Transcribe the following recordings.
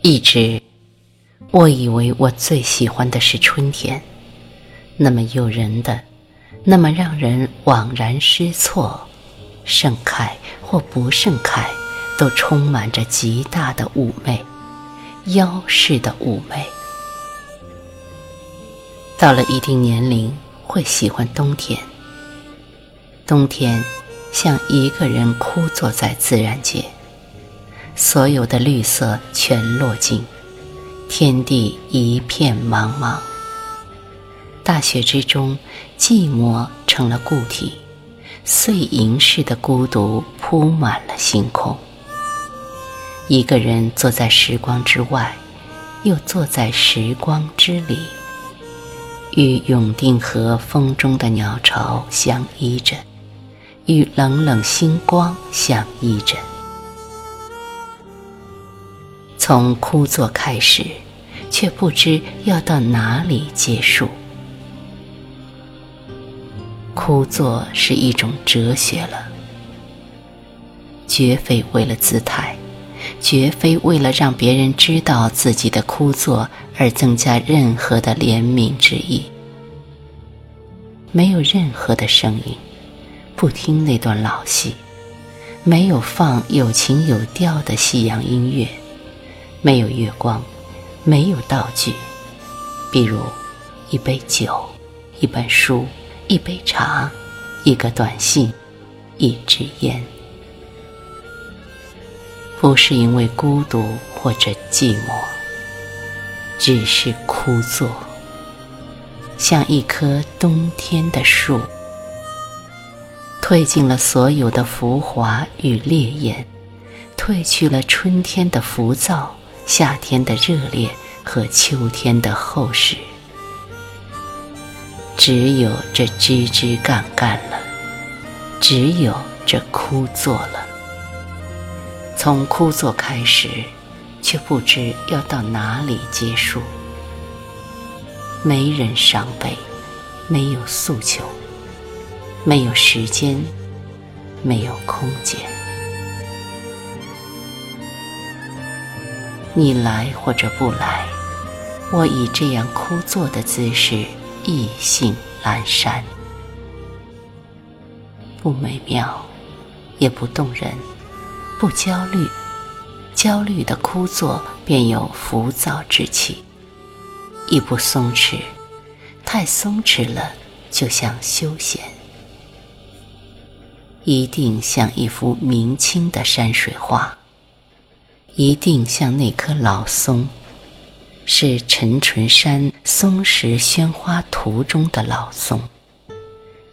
一直，我以为我最喜欢的是春天，那么诱人的，那么让人惘然失措，盛开或不盛开，都充满着极大的妩媚，妖式的妩媚。到了一定年龄，会喜欢冬天。冬天，像一个人枯坐在自然界。所有的绿色全落尽，天地一片茫茫。大雪之中，寂寞成了固体，碎银似的孤独铺满了星空。一个人坐在时光之外，又坐在时光之里，与永定河风中的鸟巢相依着，与冷冷星光相依着。从枯坐开始，却不知要到哪里结束。枯坐是一种哲学了，绝非为了姿态，绝非为了让别人知道自己的枯坐而增加任何的怜悯之意。没有任何的声音，不听那段老戏，没有放有情有调的西洋音乐。没有月光，没有道具，比如一杯酒、一本书、一杯茶、一个短信、一支烟。不是因为孤独或者寂寞，只是枯坐，像一棵冬天的树，褪尽了所有的浮华与烈焰，褪去了春天的浮躁。夏天的热烈和秋天的厚实，只有这枝枝干干了，只有这枯坐了。从枯坐开始，却不知要到哪里结束。没人伤悲，没有诉求，没有时间，没有空间。你来或者不来，我以这样枯坐的姿势，意兴阑珊，不美妙，也不动人，不焦虑。焦虑的枯坐便有浮躁之气，亦不松弛，太松弛了，就像休闲。一定像一幅明清的山水画。一定像那棵老松，是陈淳山《松石宣花图》中的老松，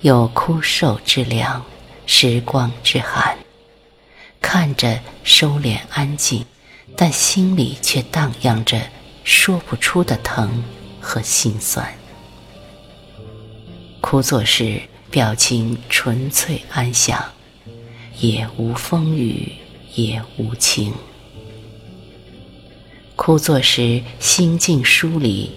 有枯瘦之凉，时光之寒，看着收敛安静，但心里却荡漾着说不出的疼和心酸。枯坐时，表情纯粹安详，也无风雨，也无晴。枯坐时，心境疏离，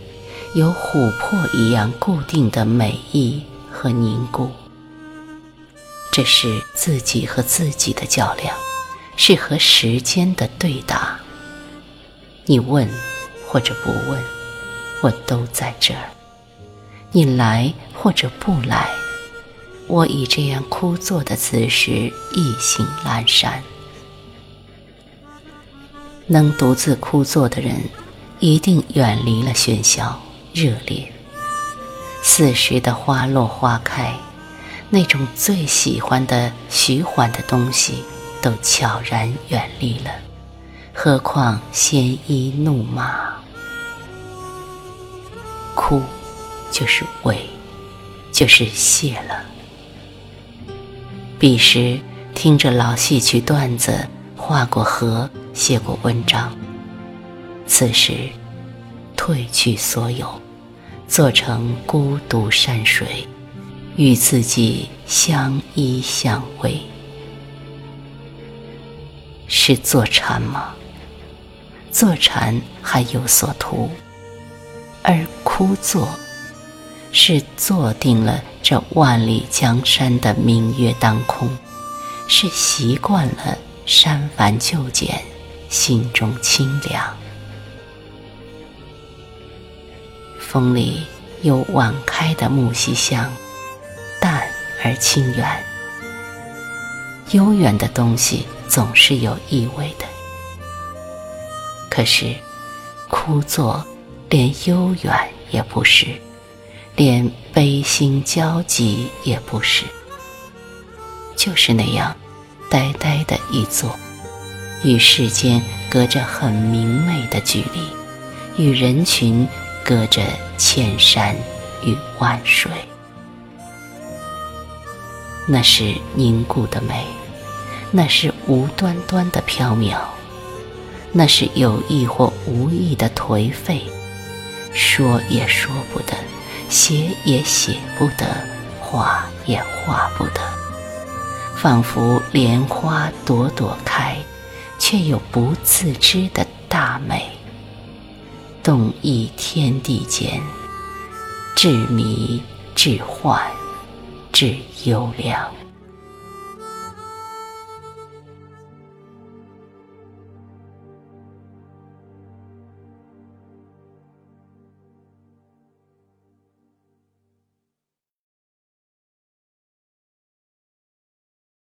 有琥珀一样固定的美意和凝固。这是自己和自己的较量，是和时间的对答。你问或者不问，我都在这儿；你来或者不来，我以这样枯坐的姿势，意兴阑珊。能独自枯坐的人，一定远离了喧嚣、热烈。四时的花落花开，那种最喜欢的徐缓的东西，都悄然远离了。何况鲜衣怒马？枯，就是萎，就是谢了。彼时听着老戏曲段子，画过河。写过文章，此时褪去所有，做成孤独山水，与自己相依相偎，是坐禅吗？坐禅还有所图，而枯坐是坐定了这万里江山的明月当空，是习惯了删繁就简。心中清凉，风里有晚开的木樨香，淡而清远。悠远的东西总是有意味的，可是枯坐连悠远也不是，连悲心交集也不是，就是那样呆呆的一坐，与世间隔着很明媚的距离，与人群隔着千山与万水。那是凝固的美，那是无端端的缥缈，那是有意或无意的颓废，说也说不得，写也写不得，画也画不得，仿佛莲花朵朵开，却又不自知的大美，动溢天地间，至迷至幻。至优良。